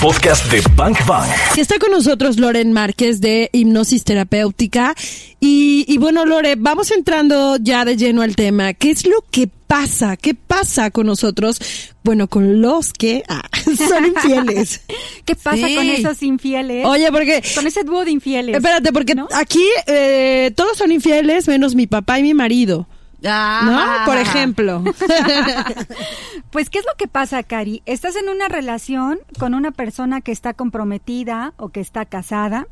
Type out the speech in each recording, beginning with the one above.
podcast de Bank Bang. Está con nosotros Loren Márquez de Hipnosis Terapéutica. Y, y bueno, Lore, vamos entrando ya de lleno al tema. ¿Qué es lo que pasa? ¿Qué pasa con nosotros? Bueno, con los que ah, son infieles. ¿Qué pasa Sí. con esos infieles? Oye, porque... con ese dúo de infieles. Espérate, porque ¿no? aquí eh, todos son infieles menos mi papá y mi marido. ¿No? Ah. Por ejemplo. Pues, ¿qué es lo que pasa, Cari? Estás en una relación con una persona que está comprometida o que está casada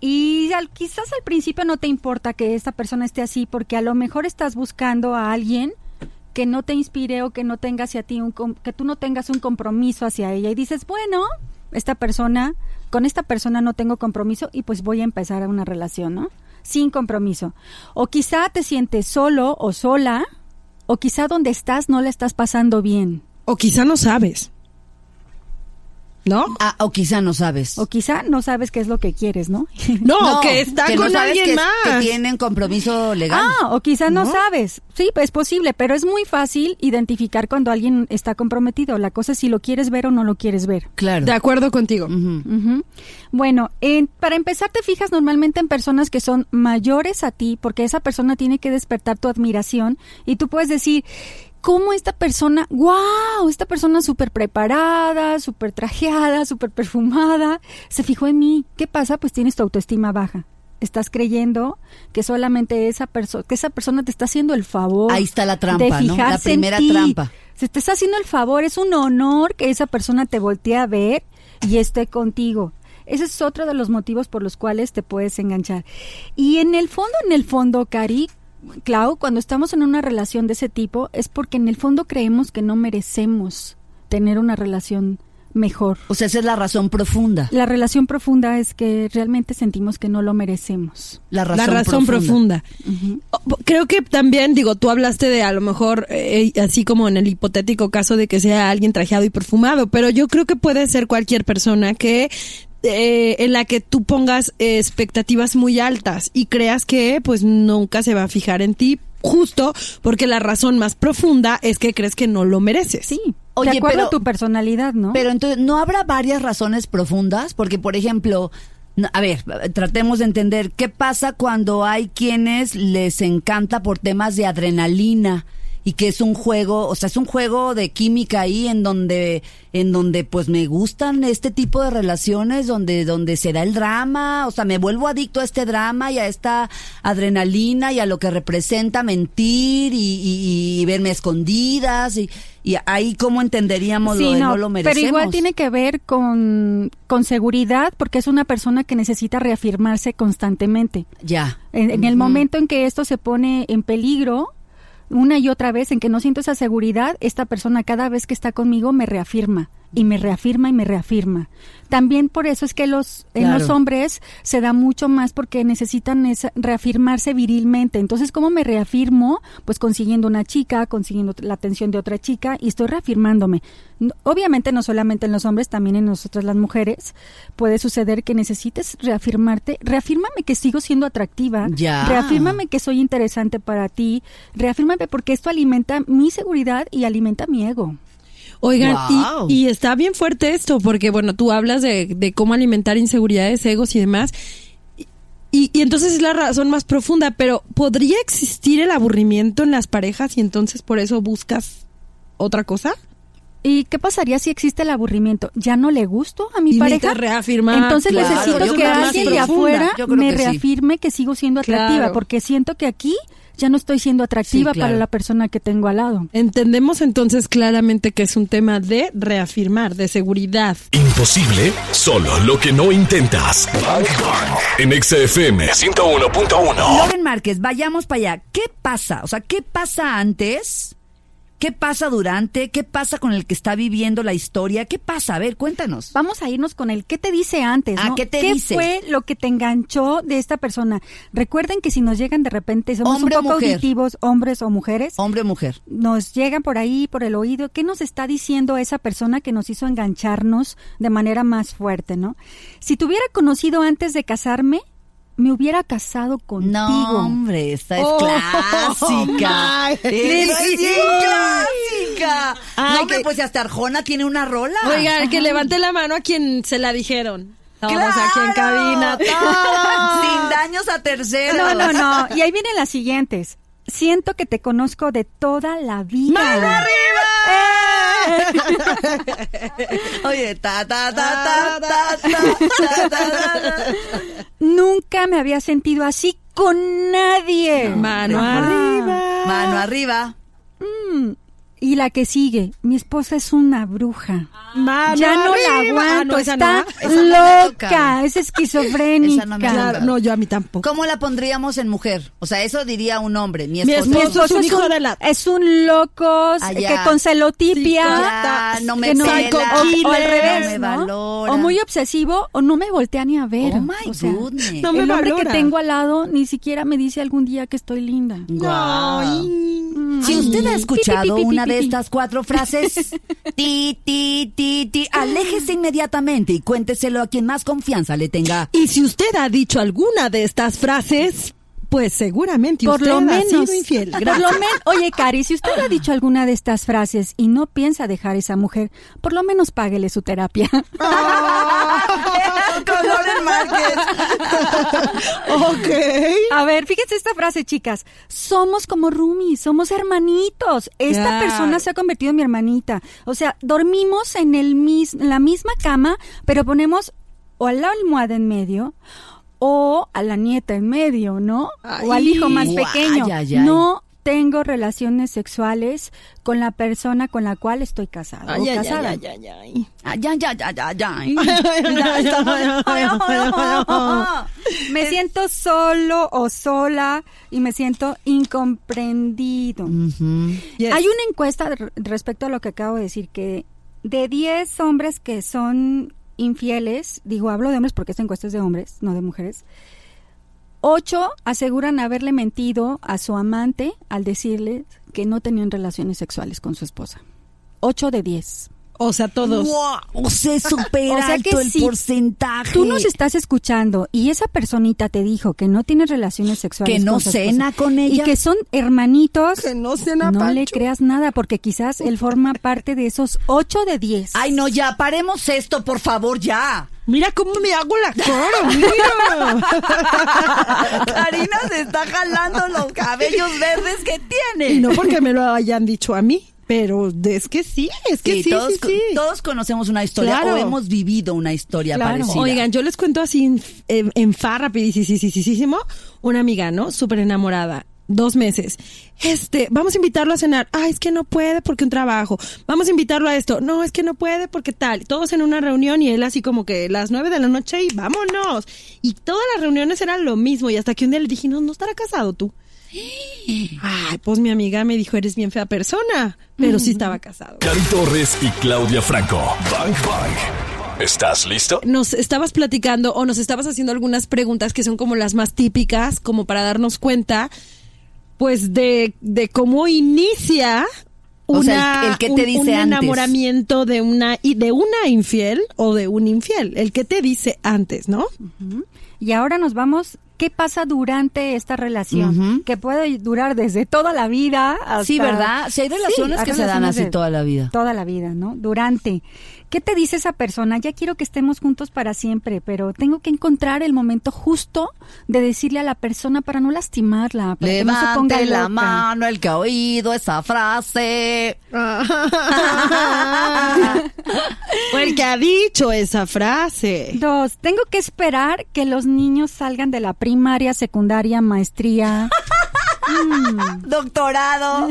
y al- quizás al principio no te importa que esta persona esté así porque a lo mejor estás buscando a alguien que no te inspire o que no tenga hacia ti un que tú no tengas un compromiso hacia ella y dices, bueno, esta persona, con esta persona no tengo compromiso y pues voy a empezar una relación, ¿no? Sin compromiso. O quizá te sientes solo o sola o quizá donde estás no la estás pasando bien. o quizá no sabes. ¿No? Ah, o quizá no sabes. O quizá no sabes qué es lo que quieres, ¿no? No, que está que no con alguien que, más. Que tienen compromiso legal. Ah, o quizá no, ¿No? sabes. Sí, pues es posible, pero es muy fácil identificar cuando alguien está comprometido. La cosa es si lo quieres ver o no lo quieres ver. claro. De acuerdo contigo. Bueno, en- para empezar te fijas normalmente en personas que son mayores a ti, porque esa persona tiene que despertar tu admiración y tú puedes decir, ¿cómo esta persona, wow, esta persona súper preparada, súper trajeada, súper perfumada, se fijó en mí? ¿Qué pasa? Pues tienes tu autoestima baja. Estás creyendo que solamente esa persona, que esa persona te está haciendo el favor. Ahí está la trampa, de ¿no? La en primera ti. trampa. Se te está haciendo el favor, es un honor que esa persona te voltee a ver y esté contigo. Ese es otro de los motivos por los cuales te puedes enganchar. Y en el fondo, en el fondo, Cari, Clau, cuando estamos en una relación de ese tipo, es porque en el fondo creemos que no merecemos tener una relación mejor. O sea, esa es la razón profunda. La relación profunda es que realmente sentimos que no lo merecemos. La razón, La razón profunda. Creo que también, digo, tú hablaste de a lo mejor, eh, así como en el hipotético caso de que sea alguien trajeado y perfumado, pero yo creo que puede ser cualquier persona que eh, en la que tú pongas eh, expectativas muy altas y creas que pues nunca se va a fijar en ti justo porque la razón más profunda es que crees que no lo mereces. Sí, Oye, de acuerdo pero- a tu personalidad, ¿no? Pero entonces, ¿no habrá varias razones profundas? Porque, por ejemplo, a ver, tratemos de entender qué pasa cuando hay quienes les encanta por temas de adrenalina y que es un juego, o sea, es un juego de química ahí en donde, en donde pues me gustan este tipo de relaciones, donde, donde se da el drama, o sea, me vuelvo adicto a este drama y a esta adrenalina y a lo que representa mentir y, y- y verme escondidas y, y ahí cómo entenderíamos lo de no, lo merecemos. Pero igual tiene que ver con, con seguridad porque es una persona que necesita reafirmarse constantemente. Ya. En, en el momento en que esto se pone en peligro, una y otra vez, en que no siento esa seguridad, esta persona cada vez que está conmigo me reafirma y me reafirma y me reafirma. También por eso es que los en los hombres se da mucho más porque necesitan esa- reafirmarse virilmente. Entonces, ¿cómo me reafirmo? Pues consiguiendo una chica, consiguiendo la atención de otra chica y estoy reafirmándome. Obviamente no solamente en los hombres, también en nosotras las mujeres puede suceder que necesites reafirmarte. Reafírmame que sigo siendo atractiva. Ya. Reafírmame que soy interesante para ti. Reafírmame porque esto alimenta mi seguridad y alimenta mi ego. Oigan, Guau. y, y está bien fuerte esto, porque bueno, tú hablas de, de cómo alimentar inseguridades, egos y demás. Y, y entonces es la razón más profunda, pero ¿podría existir el aburrimiento en las parejas y entonces por eso buscas otra cosa? ¿Y qué pasaría si existe el aburrimiento? ¿Ya no le gusto a mi Y pareja? reafirmar, Entonces claro, necesito que alguien de afuera me que sí. reafirme que sigo siendo atractiva, Claro. porque siento que aquí ya no estoy siendo atractiva Sí, claro. para la persona que tengo al lado. Entendemos entonces claramente que es un tema de reafirmar, de seguridad. Imposible, solo lo que no intentas. Bank. En XFM 101.1. Loren Márquez, vayamos para allá. ¿Qué pasa? O sea, ¿qué pasa antes? ¿Qué pasa durante? ¿Qué pasa con el que está viviendo la historia? ¿Qué pasa? A ver, cuéntanos. Vamos a irnos con el qué te dice antes, Ah, ¿no? ¿qué te dice? fue lo que te enganchó de esta persona? Recuerden que si nos llegan de repente, somos Hombre un poco auditivos, hombres o mujeres, Hombre o mujer. nos llegan por ahí, por el oído, ¿qué nos está diciendo esa persona que nos hizo engancharnos de manera más fuerte, no? Si te hubiera conocido antes de casarme, me hubiera casado contigo. No, hombre, esta es Oh, clásica. Esta es Sí. loca! Ay, no, hombre, que- pues hasta Arjona tiene una rola. Oiga, que levante la mano a quien se la dijeron. Todos aquí en ¡Claro! cabina. Sin daños a terceros. No, no, no. Y ahí vienen las siguientes. Siento que te conozco de toda la vida. ¡Mano Oye, ta, ta, ta, ta, ta, ta, ta, ta, ta. Nunca me había sentido así con nadie. Mano arriba. Mano arriba. Y la que sigue, mi esposa es una bruja. Mano ya no arriba. la Ah, aguanto, no, esa está no. Esa no me toca. loca, es esquizofrénica. Esa no. Claro, yo a mí tampoco. ¿Cómo la pondríamos en mujer? O sea, eso diría un hombre. Mi esposo. Mi esposo es un es hijo de la- es un loco Ah, que con celotipia no me no- pela, o, o al revés, no me ¿no? valora. O muy obsesivo o no me voltea ni a ver. Oh my O sea, goodness. No me el hombre valora. que tengo al lado ni siquiera me dice algún día que estoy linda. Mm. Si usted ha escuchado pi, pi, pi, una de. Estas cuatro frases, ti, ti, ti, ti, aléjese inmediatamente y cuénteselo a quien más confianza le tenga. Y si usted ha dicho alguna de estas frases, pues seguramente por usted lo ha menos, sido infiel. por lo men- oye, Cari, si usted ha dicho alguna de estas frases y no piensa dejar a esa mujer, por lo menos páguele su terapia. Márquez. ok. A ver, fíjense esta frase, chicas. Somos como roomies, somos hermanitos. Esta persona se ha convertido en mi hermanita. O sea, dormimos en, el mis- en la misma cama, pero ponemos o a la almohada en medio o a la nieta en medio, ¿no? o al hijo más pequeño. Ay. No tengo relaciones sexuales con la persona con la cual estoy casada o Ay, ay, casada. ay, ay, ay, ay. Ah, ya, ya, ya, ya, ya. Me siento solo o sola y me siento incomprendido. Yes. Hay una encuesta re- respecto a lo que acabo de decir, que de 10 hombres que son infieles, digo, hablo de hombres porque esta encuesta es de hombres, no de mujeres, 8 aseguran haberle mentido a su amante al decirle que no tenían relaciones sexuales con su esposa. 8 de 10. O sea, todos. Sea, es súper O sea que alto el si porcentaje. Tú nos estás escuchando y esa personita te dijo que no tiene relaciones sexuales Que no con su esposa cena con y ella. que son hermanitos. Que no cena no le creas nada porque quizás él forma parte de esos 8 de 10. Ay, no, ya, paremos esto, por favor, ya. Mira cómo me hago la cara, mira. Karina se está jalando los cabellos verdes que tiene. Y no porque me lo hayan dicho a mí, pero es que sí, es que sí, sí, todos, sí. co- todos conocemos una historia Claro. o hemos vivido una historia Claro. parecida. Oigan, yo les cuento así en, en, en fa rapidísimo. Una amiga, ¿no? Súper enamorada. Dos meses. Este, vamos a invitarlo a cenar. Ah, es que no puede porque un trabajo. Vamos a invitarlo a esto. No, es que no puede porque tal. Todos en una reunión y él así como que las nueve de la noche y vámonos. Y todas las reuniones eran lo mismo. Y hasta que un día le dije, no, no estará casado tú. Ay, pues mi amiga me dijo, eres bien fea persona. Pero sí estaba casado. Cari Torres y Claudia Franco. Bang Bang. ¿Estás listo? nos estabas platicando o nos estabas haciendo algunas preguntas que son como las más típicas, como para darnos cuenta, pues, de, de cómo inicia O sea, el- el que te un- dice un antes. enamoramiento de una, y de una infiel o de un infiel. El que te dice antes, ¿no? Y ahora nos vamos, ¿qué pasa durante esta relación? Que puede durar desde toda la vida hasta... Sí, ¿verdad? Sí, hay relaciones hay que se dan así toda la vida. Toda la vida, ¿no? Durante. ¿Qué te dice esa persona? Ya quiero que estemos juntos para siempre, pero tengo que encontrar el momento justo de decirle a la persona para no lastimarla, para que no se ponga Levante la loca. mano el que ha oído esa frase. o el que ha dicho esa frase. Dos, tengo que esperar que los niños salgan de la primaria, secundaria, maestría. Doctorado.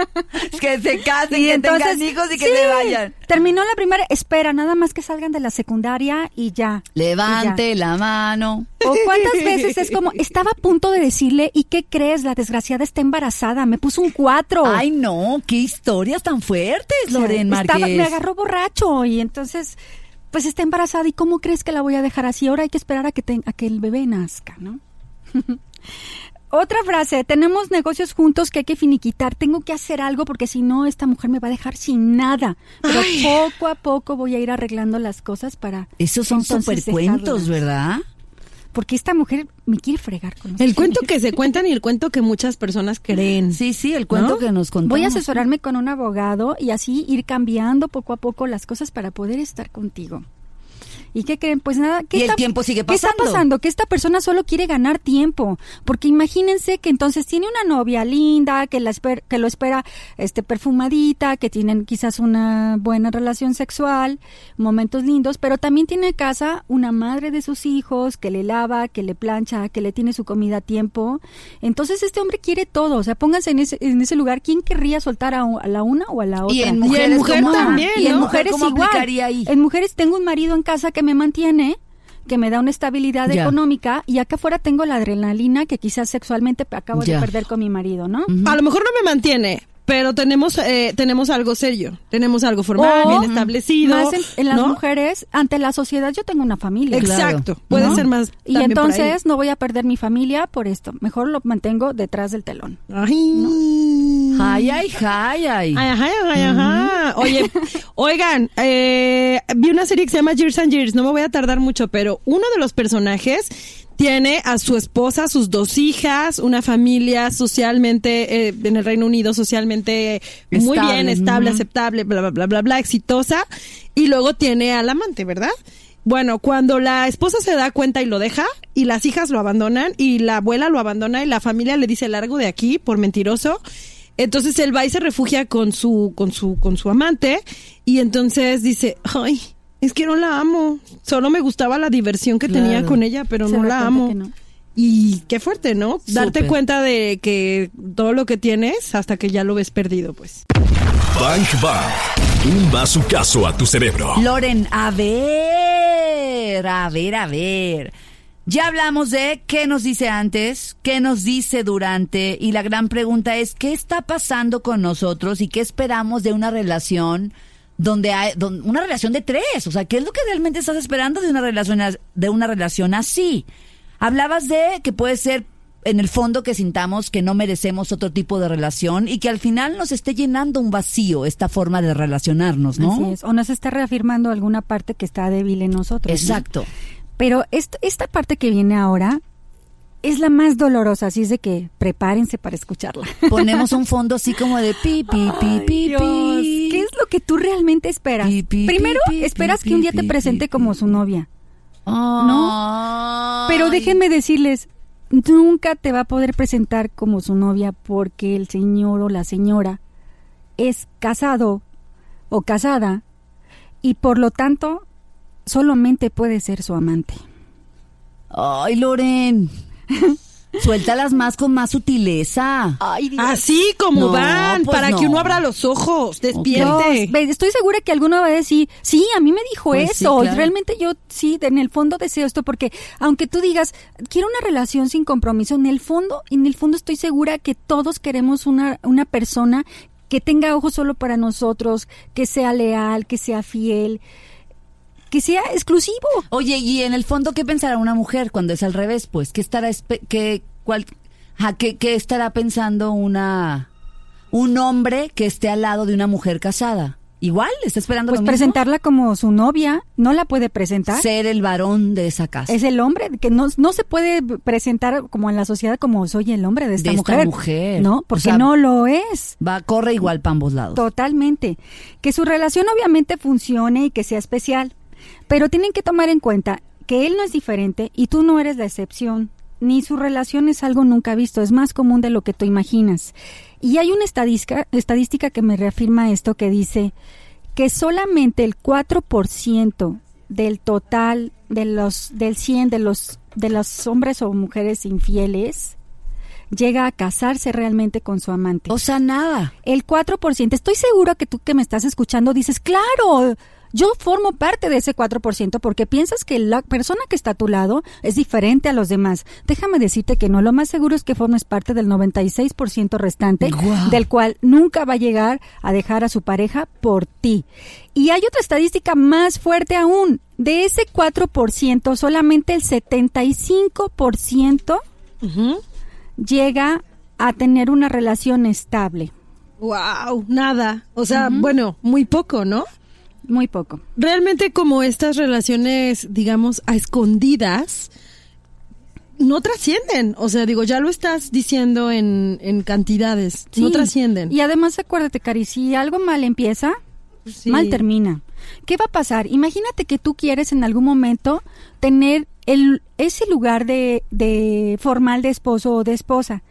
que se casen, Y que entonces, tengan hijos y que sí, se vayan. Terminó la primaria, espera, nada más que salgan de la secundaria y ya. Levante y la mano. O cuántas veces es como, estaba a punto de decirle, ¿y qué crees? La desgraciada está embarazada, me puso un cuatro. Ay, no, qué historias tan fuertes, O sea, Loren estaba- Márquez. me agarró borracho y entonces, pues está embarazada. ¿Y cómo crees que la voy a dejar así? Ahora hay que esperar a que, te- a que el bebé nazca, ¿no? Otra frase, tenemos negocios juntos que hay que finiquitar, tengo que hacer algo porque si no esta mujer me va a dejar sin nada. Pero poco a poco voy a ir arreglando las cosas para... Esos son supercuentos, dejarlas. ¿verdad? porque esta mujer me quiere fregar con los El cuento que se cuentan y el cuento que muchas personas creen. Sí, sí, el cuento ¿No? que nos contamos. Voy a asesorarme con un abogado y así ir cambiando poco a poco las cosas para poder estar contigo. ¿Y qué creen? Pues nada, ¿qué Y el está, tiempo sigue ¿Qué está pasando. pasando? Que esta persona solo quiere ganar tiempo, porque imagínense que entonces tiene una novia linda, que la esper- que lo espera este perfumadita, que tienen quizás una buena relación sexual, momentos lindos, pero también tiene en casa una madre de sus hijos que le lava, que le plancha, que le tiene su comida a tiempo. Entonces este hombre quiere todo, o sea, pónganse en ese, en ese lugar, ¿quién querría soltar a, a la una o a la otra? Y en Y en mujeres mujer también, Y en mujeres ¿Cómo igual. ahí? En mujeres tengo un marido en casa que me mantiene, que me da una estabilidad Ya. económica y acá afuera tengo la adrenalina que quizás sexualmente acabo Ya. de perder con mi marido, ¿no? A lo mejor no me mantiene, pero tenemos eh, tenemos algo serio, tenemos algo formal, O, bien establecido. Más en, en las ¿no? mujeres, ante la sociedad yo tengo una familia. Exacto, Claro. puede ¿no? ser más. Y entonces no voy a perder mi familia por esto. Mejor lo mantengo detrás del telón. Ay. Ay, ay, ay, ay. Ay, ajá, ay, ajá. Oye, oigan, eh, vi una serie que se llama Years and Years, no me voy a tardar mucho, pero uno de los personajes tiene a su esposa, sus dos hijas, una familia socialmente, eh, en el Reino Unido, socialmente muy Estable, bien, estable, aceptable, bla, bla, bla, bla, bla, exitosa, y luego tiene al amante, ¿verdad? Bueno, cuando la esposa se da cuenta y lo deja, y las hijas lo abandonan, y la abuela lo abandona, y la familia le dice largo de aquí por mentiroso, entonces él va y se refugia con su, con su, con su amante, y entonces dice, ay, es que no la amo, solo me gustaba la diversión que tenía con ella, pero Se no la amo. que no. Y qué fuerte, ¿no? Darte cuenta de que todo lo que tienes hasta que ya lo ves perdido, pues. Bang Bang. Un bazucazo a tu cerebro. Loren, a ver, a ver, a ver. Ya hablamos de qué nos dice antes, qué nos dice durante, y la gran pregunta es, ¿qué está pasando con nosotros y qué esperamos de una relación donde hay, una relación de tres? O sea, ¿qué es lo que realmente estás esperando de una relación, de una relación así? Hablabas de que puede ser en el fondo que sintamos que no merecemos otro tipo de relación y que al final nos esté llenando un vacío esta forma de relacionarnos, ¿no? Así es. O nos está reafirmando alguna parte que está débil en nosotros. ¿no? Exacto. Pero est- esta parte que viene ahora es la más dolorosa, así es de que prepárense para escucharla. Ponemos un fondo así como de pi, pi, pi, pi, Dios, pi. ¿Qué es lo que tú realmente esperas? Pi, pi, Primero, esperas que un día te presente como su novia. No. Pero déjenme decirles, nunca te va a poder presentar como su novia porque el señor o la señora es casado o casada y por lo tanto solamente puede ser su amante. Ay, Loren. Suéltalas más con más sutileza. Ay, Así como No, van, pues para no. que uno abra los ojos, despierte. estoy segura que alguno va a decir, sí, a mí me dijo Pues sí, eso, y realmente yo sí, en el fondo deseo esto, porque aunque tú digas, quiero una relación sin compromiso, en el fondo, en el fondo estoy segura que todos queremos una, una persona que tenga ojos solo para nosotros, que sea leal, que sea fiel, que sea exclusivo. Oye, y en el fondo, ¿qué pensará una mujer cuando es al revés? Pues, ¿qué estará, qué, cuál, ajá, qué, qué estará pensando una, un hombre que esté al lado de una mujer casada? Igual, está esperando Pues lo mismo? presentarla como su novia, no la puede presentar. Ser el varón de esa casa. Es el hombre, que no, no se puede presentar como en la sociedad como soy el hombre de esta, De esta mujer. mujer. No, O porque sea, no lo es. Va, corre igual para ambos lados. Totalmente. Que su relación obviamente funcione y que sea especial. Pero tienen que tomar en cuenta que él no es diferente y tú no eres la excepción. Ni su relación es algo nunca visto, es más común de lo que tú imaginas. Y hay una estadística, estadística que me reafirma esto que dice que solamente el 4% del total de los del 100 de los de los hombres o mujeres infieles llega a casarse realmente con su amante. O sea, nada. El 4%. Estoy seguro que tú que me estás escuchando dices, claro, yo formo parte de ese 4% porque piensas que la persona que está a tu lado es diferente a los demás. Déjame decirte que no, lo más seguro es que formes parte del 96% restante, del cual nunca va a llegar a dejar a su pareja por ti. Y hay otra estadística más fuerte aún. De ese 4%, solamente el 75% Ujú. llega a tener una relación estable. Wow, nada. O sea, bueno, muy poco, ¿no? Muy poco. Realmente como estas relaciones, digamos, a escondidas, no trascienden. O sea, digo, ya lo estás diciendo en, en cantidades. No trascienden. Y además acuérdate, Cari, si algo mal empieza, Sí. mal termina. ¿Qué va a pasar? Imagínate que tú quieres en algún momento tener el, ese lugar de, de formal de esposo o de esposa.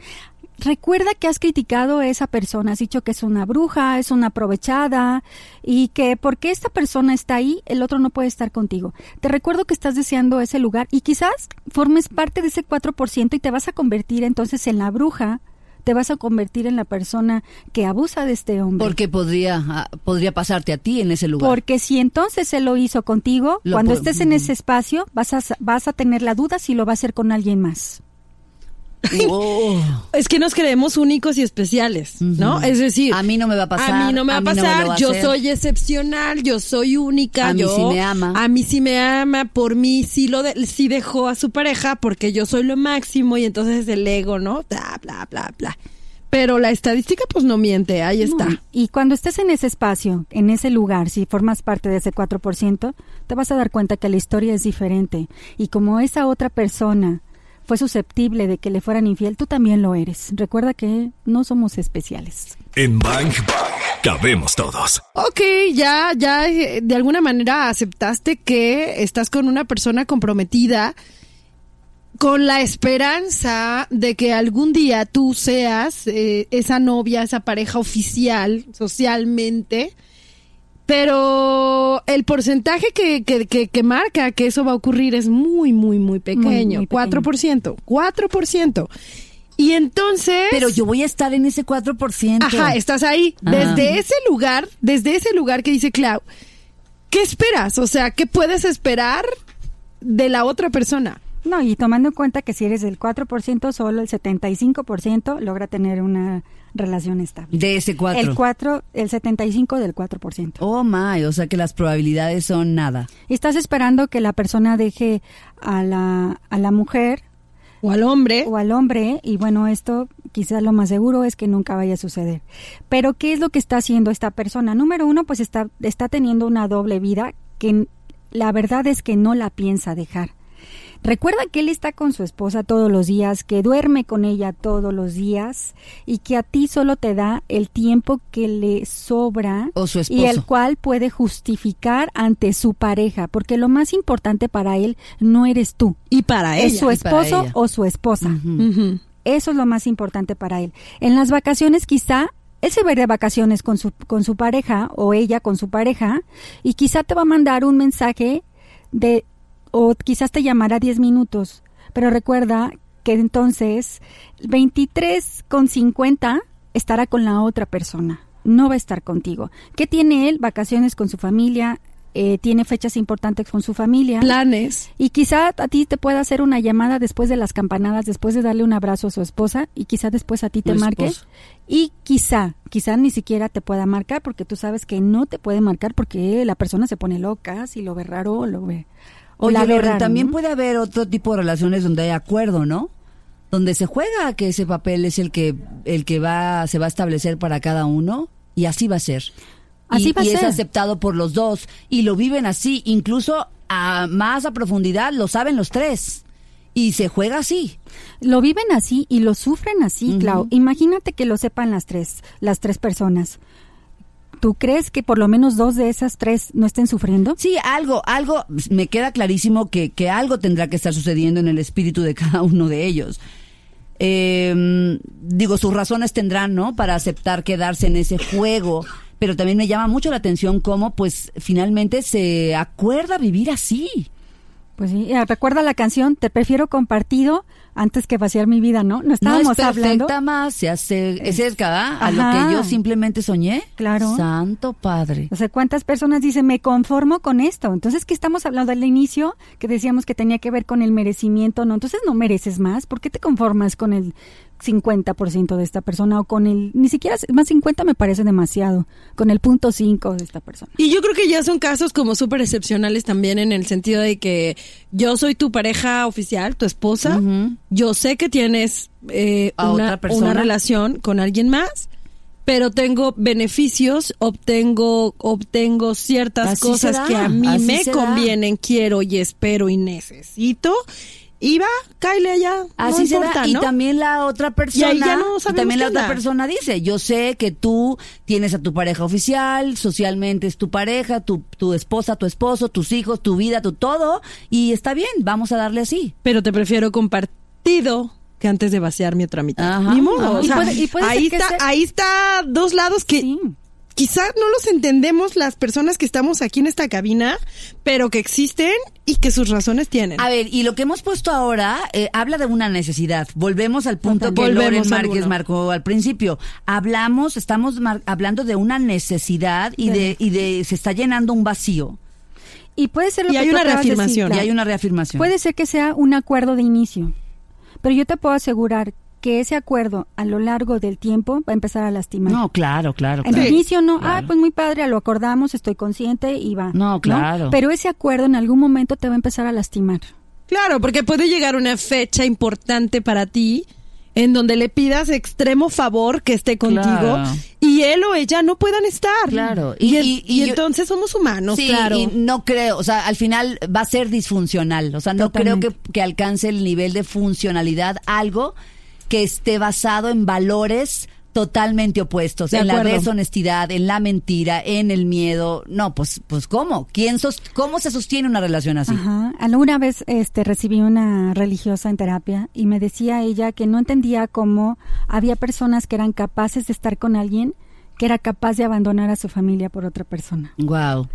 Recuerda que has criticado a esa persona, has dicho que es una bruja, es una aprovechada y que porque esta persona está ahí, el otro no puede estar contigo. Te recuerdo que estás deseando ese lugar y quizás formes parte de ese 4% y te vas a convertir entonces en la bruja, te vas a convertir en la persona que abusa de este hombre. Porque podría, ah, podría pasarte a ti en ese lugar. Porque si entonces él lo hizo contigo, Lo cuando estés en ese espacio, vas a, vas a tener la duda si lo va a hacer con alguien más. Oh. Es que nos creemos únicos y especiales, ¿no? Es decir, A mí no me va a pasar, A mí no me va a no pasar. lo va a yo hacer. soy excepcional, yo soy única. A mí sí me ama. A mí sí me ama. Por mí sí lo de- sí dejó a su pareja porque yo soy lo máximo y entonces el ego, ¿no? Bla bla bla bla. Pero la estadística pues no miente, ahí está. No, Y cuando estés en ese espacio, en ese lugar, si formas parte de ese 4%, te vas a dar cuenta que la historia es diferente. Y como esa otra persona fue susceptible de que le fueran infiel, tú también lo eres. Recuerda que no somos especiales. En Bang Bang cabemos todos. Ok, ya, ya eh, de alguna manera aceptaste que estás con una persona comprometida con la esperanza de que algún día tú seas eh, esa novia, esa pareja oficial socialmente, pero el porcentaje que, que, que, que marca que eso va a ocurrir es muy, muy, muy pequeño, muy pequeño. 4%, 4%. Y entonces... Pero yo voy a estar en ese 4%. Ajá, estás ahí. Ah. Desde ese lugar, desde ese lugar que dice Clau, ¿qué esperas? O sea, ¿qué puedes esperar de la otra persona? No, y tomando en cuenta que si eres del 4%, solo el 75% logra tener una relación estable. De ese 4. El 4, el 75 del 4%. Oh my, o sea que las probabilidades son nada. Estás esperando que la persona deje a la, a la mujer O al hombre. o al hombre, y bueno, esto quizás lo más seguro es que nunca vaya a suceder. Pero, ¿qué es lo que está haciendo esta persona? Número uno, pues está, está teniendo una doble vida que la verdad es que no la piensa dejar. Recuerda que él está con su esposa todos los días, que duerme con ella todos los días y que a ti solo te da el tiempo que le sobra O su y el cual puede justificar ante su pareja, porque lo más importante para él no eres tú, Y para es ella. su y para esposo o su esposa. Eso es lo más importante para él. En las vacaciones quizá él se va a ir de vacaciones con su, con su pareja o ella con su pareja y quizá te va a mandar un mensaje de o quizás te llamará 10 minutos. Pero recuerda que entonces 23 con 50 estará con la otra persona. No va a estar contigo. ¿Qué tiene él? Vacaciones con su familia, eh, tiene fechas importantes con su familia. Planes. Y quizá a ti te pueda hacer una llamada después de las campanadas, después de darle un abrazo a su esposa y quizá después a ti te marque. Y quizá, quizá ni siquiera te pueda marcar porque tú sabes que no te puede marcar porque la persona se pone loca, si lo ve raro o lo ve. O Oye, la Loren, también ¿no? puede haber otro tipo de relaciones donde hay acuerdo, ¿no? Donde se juega que ese papel es el que el que va se va a establecer para cada uno y así va a ser. Así y, va a y es ser. aceptado por los dos y lo viven así, incluso a más a profundidad lo saben los tres y se juega así. Lo viven así y lo sufren así, Ujú. Clau. Imagínate que lo sepan las tres, las tres personas. ¿Tú crees que por lo menos dos de esas tres no estén sufriendo? Sí, algo, algo, me queda clarísimo que, que algo tendrá que estar sucediendo en el espíritu de cada uno de ellos. Eh, digo, sus razones tendrán, ¿no? Para aceptar quedarse en ese juego, pero también me llama mucho la atención cómo, pues, finalmente se acuerda vivir así. Pues sí, eh, recuerda la canción Te prefiero compartido antes que vaciar mi vida, ¿no? No No estábamos es perfecta hablando. más, se hace, es cerca, ¿verdad? A lo que yo simplemente soñé. Claro. Santo Padre. O sea, ¿cuántas personas dicen me conformo con esto? Entonces, ¿qué estamos hablando al inicio? Que decíamos que tenía que ver con el merecimiento, ¿no? Entonces, ¿no mereces más? ¿Por qué te conformas con el 50% de esta persona o con el, ni siquiera, más 50 me parece demasiado, con el punto 5 de esta persona? Y yo creo que ya son casos como súper excepcionales también en el sentido de que yo soy tu pareja oficial, tu esposa. Yo sé que tienes eh, A una, otra persona. una relación con alguien más, pero tengo beneficios, obtengo, obtengo ciertas Así cosas que a mí así me convienen, quiero y espero y necesito. Y va, cáile allá. Así no se importa, da. Y ¿no? también la otra persona. Y ahí ya no y sabemos también la otra persona dice: Yo sé que tú tienes a tu pareja oficial, socialmente es tu pareja, tu, tu esposa, tu esposo, tus hijos, tu vida, tu todo. Y está bien, vamos a darle así. Pero te prefiero compartido que antes de vaciar mi otra mitad. Ajá, Ni modo. ajá. o Y sea, puede- y puede ahí que está, ahí está dos lados que Sí. Quizá no los entendemos las personas que estamos aquí en esta cabina, pero que existen y que sus razones tienen. A ver, y lo que hemos puesto ahora eh, habla de una necesidad. Volvemos al punto que Volvemos Loren Márquez marcó al principio. Hablamos, estamos mar- hablando de una necesidad y de, y de se está llenando un vacío. Y puede ser lo Y que hay tú una acabas de decir, reafirmación. Y hay una reafirmación. Puede ser que sea un acuerdo de inicio, pero yo te puedo asegurar que ese acuerdo a lo largo del tiempo va a empezar a lastimar. No, claro, claro. En claro. el inicio no, Claro. ah, pues muy padre, lo acordamos, estoy consciente y va. No, claro. Pero ese acuerdo en algún momento te va a empezar a lastimar. Claro, porque puede llegar una fecha importante para ti en donde le pidas extremo favor que esté contigo Claro. y él o ella no puedan estar. Claro. Y, Y- en- y- y y yo- entonces somos humanos, Sí, claro. y no creo, o sea, al final va a ser disfuncional, o sea, no Totalmente. creo que, que alcance el nivel de funcionalidad algo que esté basado en valores totalmente opuestos, De en la deshonestidad, en la mentira, en el miedo. No, pues, pues ¿cómo? ¿Quién sos, ¿Cómo se sostiene una relación así? Ajá. Alguna vez este, recibí una religiosa en terapia y me decía ella que no entendía cómo había personas que eran capaces de estar con alguien que era capaz de abandonar a su familia por otra persona. Wow.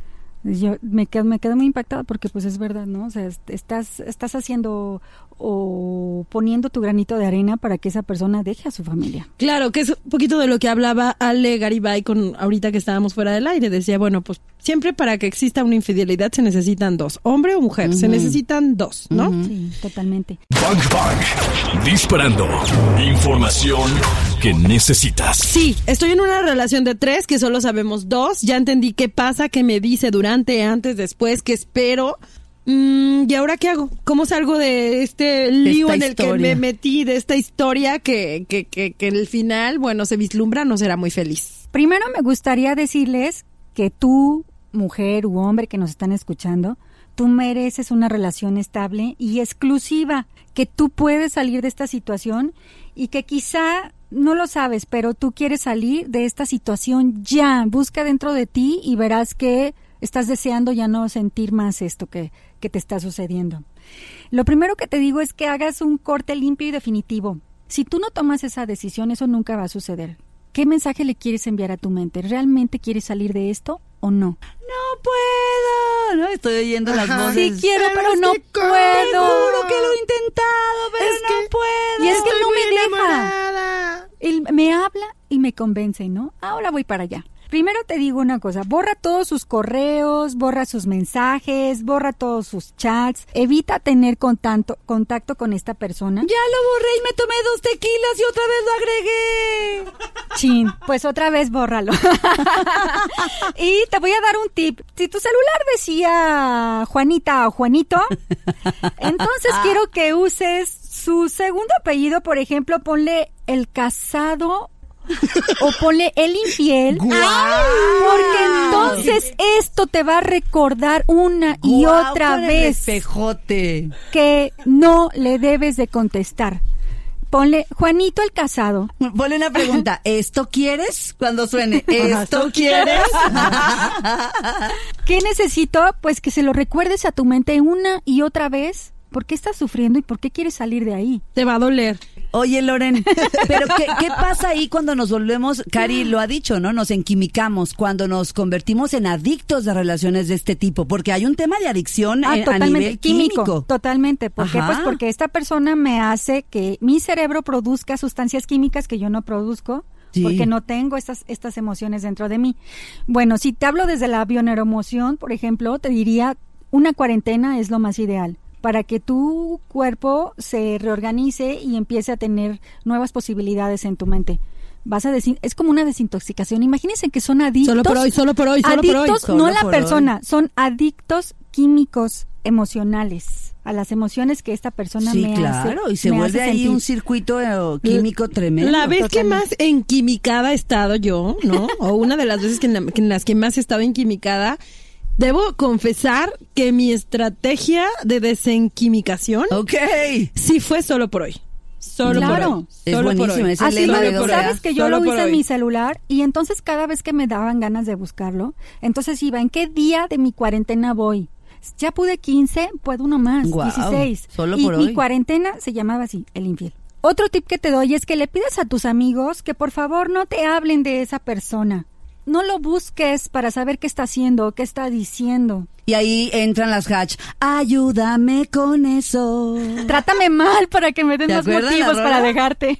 Yo me quedo, me quedo muy impactada porque pues es verdad, ¿no? O sea, est- estás, estás haciendo o poniendo tu granito de arena para que esa persona deje a su familia. Claro, que es un poquito de lo que hablaba Ale Garibay con ahorita que estábamos fuera del aire. Decía, bueno, pues siempre para que exista una infidelidad se necesitan dos, hombre o mujer, se necesitan dos, ¿no? Sí, totalmente. Bang Bang. Disparando. Información que necesitas. Sí, estoy en una relación de tres que solo sabemos dos. Ya entendí qué pasa, qué me dice durante, antes, después, qué espero. Mm, ¿Y ahora qué hago? ¿Cómo salgo de este lío esta en el que me metí, de esta historia que, que, que, que en el final, bueno, se vislumbra, no será muy feliz? Primero me gustaría decirles que tú, mujer u hombre que nos están escuchando, tú mereces una relación estable y exclusiva, que tú puedes salir de esta situación y que quizá no lo sabes, pero tú quieres salir de esta situación ya. Busca dentro de ti y verás que estás deseando ya no sentir más esto que, que te está sucediendo. Lo primero que te digo es que hagas un corte limpio y definitivo. Si tú no tomas esa decisión, eso nunca va a suceder. ¿Qué mensaje le quieres enviar a tu mente? ¿Realmente quieres salir de esto o no? No puedo. No estoy oyendo las voces. Sí quiero, pero, no que puedo. Juro que lo he intentado, pero Es no que- puedo. Y es que Estoy no me deja. enamorada. Él me habla y me convence, ¿no? Ahora voy para allá. Primero te digo una cosa, borra todos sus correos, borra sus mensajes, borra todos sus chats, evita tener contacto, contacto con esta persona. Ya lo borré y me tomé dos tequilas y otra vez lo agregué. Chin, pues otra vez bórralo. y te voy a dar un tip. Si tu celular decía Juanita o Juanito, entonces quiero que uses su segundo apellido, por ejemplo, ponle el casado o ponle el infiel. Porque entonces esto te va a recordar una y Guau, otra con el vez espejote. que no le debes de contestar. Ponle Juanito el casado. Ponle una pregunta. ¿Esto quieres? Cuando suene. ¿Esto quieres? ¿Qué necesito? Pues que se lo recuerdes a tu mente una y otra vez. ¿Por qué estás sufriendo y por qué quieres salir de ahí? Te va a doler. Oye, Loren, pero ¿qué, qué pasa ahí cuando nos volvemos, Cari lo ha dicho, ¿no? Nos enquimicamos, cuando nos convertimos en adictos de relaciones de este tipo, porque hay un tema de adicción Ah, a nivel químico, químico. Totalmente. ¿Por qué? Pues porque esta persona me hace que mi cerebro produzca sustancias químicas que yo no produzco. Sí. Porque no tengo estas, estas emociones dentro de mí. Bueno, si te hablo desde la bioneuromoción, por ejemplo, te diría una cuarentena es lo más ideal para que tu cuerpo se reorganice y empiece a tener nuevas posibilidades en tu mente. Vas a decir, es como una desintoxicación. Imagínense que son adictos. Solo por hoy, solo por hoy, solo por hoy. adictos, Solo no la persona, son adictos químicos emocionales a las emociones que esta persona Sí, me hace. claro, y se vuelve hace ahí sentir. un circuito eh, químico tremendo. La vez que más enquimicada he estado yo, ¿no? O una de las veces que en, la- que en las que más he estado enquimicada, Debo confesar que mi estrategia de desenquimicación Ok. sí fue solo por hoy. Solo Claro. por hoy. Es Solo por hoy. es el Así lema me- de sabes que yo Solo lo hice en mi celular y entonces cada vez que me daban ganas de buscarlo, entonces iba, ¿en qué día de mi cuarentena voy? Ya pude 15, puedo uno más, Guau, 16. solo y por mi hoy. cuarentena se llamaba así, el infiel. Otro tip que te doy es que le pides a tus amigos que por favor no te hablen de esa persona. No lo busques para saber qué está haciendo, qué está diciendo. Y ahí entran las hatch. Ayúdame con eso. Trátame mal para que me den ¿Te más acuerdas la motivos para dejarte.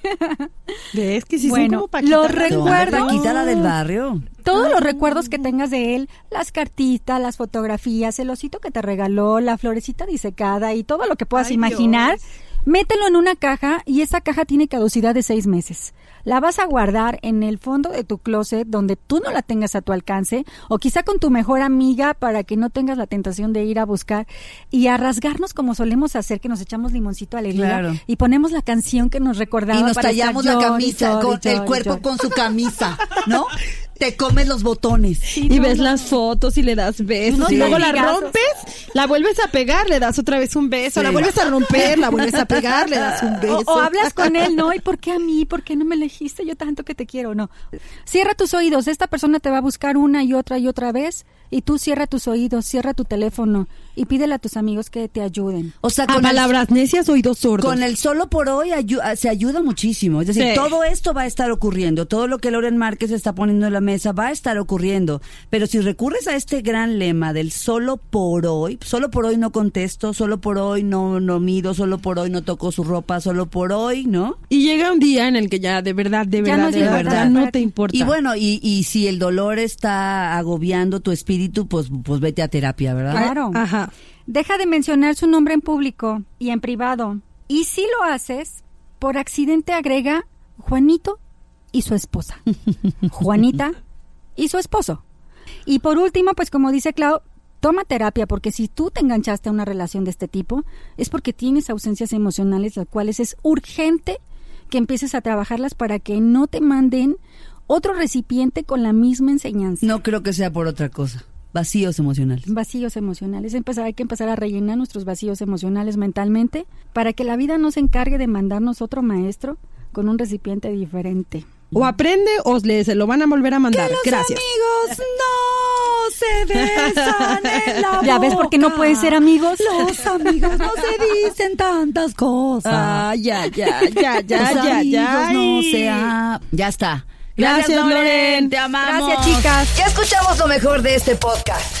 ¿Ves que sí son Bueno, como Paquita lo la del recuerdo. barrio? Toma, Paquita, la del barrio. Todos los recuerdos que tengas de él, las cartitas, las fotografías, el osito que te regaló, la florecita disecada y todo lo que puedas Ay, imaginar, Dios. Mételo en una caja y esa caja tiene caducidad de seis meses. La vas a guardar en el fondo de tu closet donde tú no la tengas a tu alcance o quizá con tu mejor amiga para que no tengas la tentación de ir a buscar y a rasgarnos como solemos hacer que nos echamos limoncito a la herida Claro. y ponemos la canción que nos recordaba Y nos para tallamos la camisa, con el cuerpo con su camisa, ¿no? Te comes los botones. Y ves las fotos y le das besos. Y luego la rompes, la vuelves a pegar, le das otra vez un beso. La vuelves a romper, la vuelves a pegar, le das un beso. O, o hablas con él, ¿no? ¿Y por qué a mí? ¿Por qué no me elegiste yo tanto que te quiero? No. Cierra tus oídos. Esta persona te va a buscar una y otra y otra vez. Y tú cierra tus oídos, cierra tu teléfono y pídele a tus amigos que te ayuden. O sea, A con el, palabras necias, oídos sordos. con el solo por hoy ayu- se ayuda muchísimo. Es decir, Sí. todo esto va a estar ocurriendo. Todo lo que Loren Márquez está poniendo en la mesa va a estar ocurriendo. Pero si recurres a este gran lema del solo por hoy, solo por hoy no contesto, solo por hoy no, no mido, solo por hoy no toco su ropa, solo por hoy, ¿no? Y llega un día en el que ya de verdad, de Ya verdad, no de verdad, no te importa. Y bueno, y, y si el dolor está agobiando tu espíritu, pues, pues vete a terapia, ¿verdad? Claro. Ajá. Deja de mencionar su nombre en público y en privado. Y si lo haces, por accidente agrega Juanito y su esposa. Juanita y su esposo. Y por último, pues como dice Clau, toma terapia porque si tú te enganchaste a una relación de este tipo, es porque tienes ausencias emocionales, las cuales es urgente que empieces a trabajarlas para que no te manden otro recipiente con la misma enseñanza. No creo que sea por otra cosa. Vacíos emocionales. Vacíos emocionales. Empezar, hay que empezar a rellenar nuestros vacíos emocionales mentalmente para que la vida no se encargue de mandarnos otro maestro con un recipiente diferente. O aprende o le, se lo van a volver a mandar. Gracias. amigos no se besan en la Ya ves por qué no pueden ser amigos. Los amigos no se dicen tantas cosas. Ah, ya, ya, ya, ya, Los ya, amigos ya. no Ay. se ha- Ya está. Gracias, Loren. Te amamos. Gracias, chicas. Ya escuchamos lo mejor de este podcast.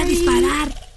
a disparar.